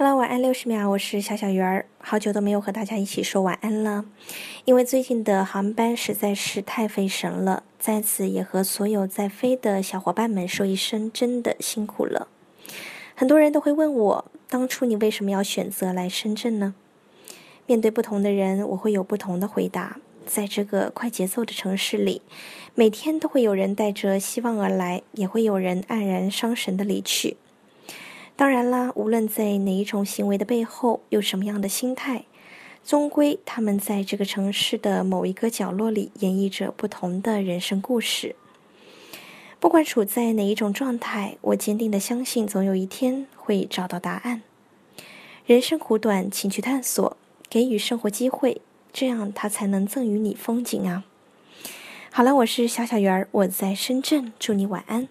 Hello，晚安六十秒，我是小小鱼儿，好久都没有和大家一起说晚安了，因为最近的航班实在是太费神了，在此也和所有在飞的小伙伴们说一声，真的辛苦了。很多人都会问我，当初你为什么要选择来深圳呢？面对不同的人，我会有不同的回答。在这个快节奏的城市里，每天都会有人带着希望而来，也会有人黯然伤神的离去。当然啦，无论在哪一种行为的背后有什么样的心态，终归他们在这个城市的某一个角落里演绎着不同的人生故事。不管处在哪一种状态，我坚定的相信，总有一天会找到答案。人生苦短，请去探索，给予生活机会，这样它才能赠予你风景啊！好了，我是小小鱼儿，我在深圳，祝你晚安。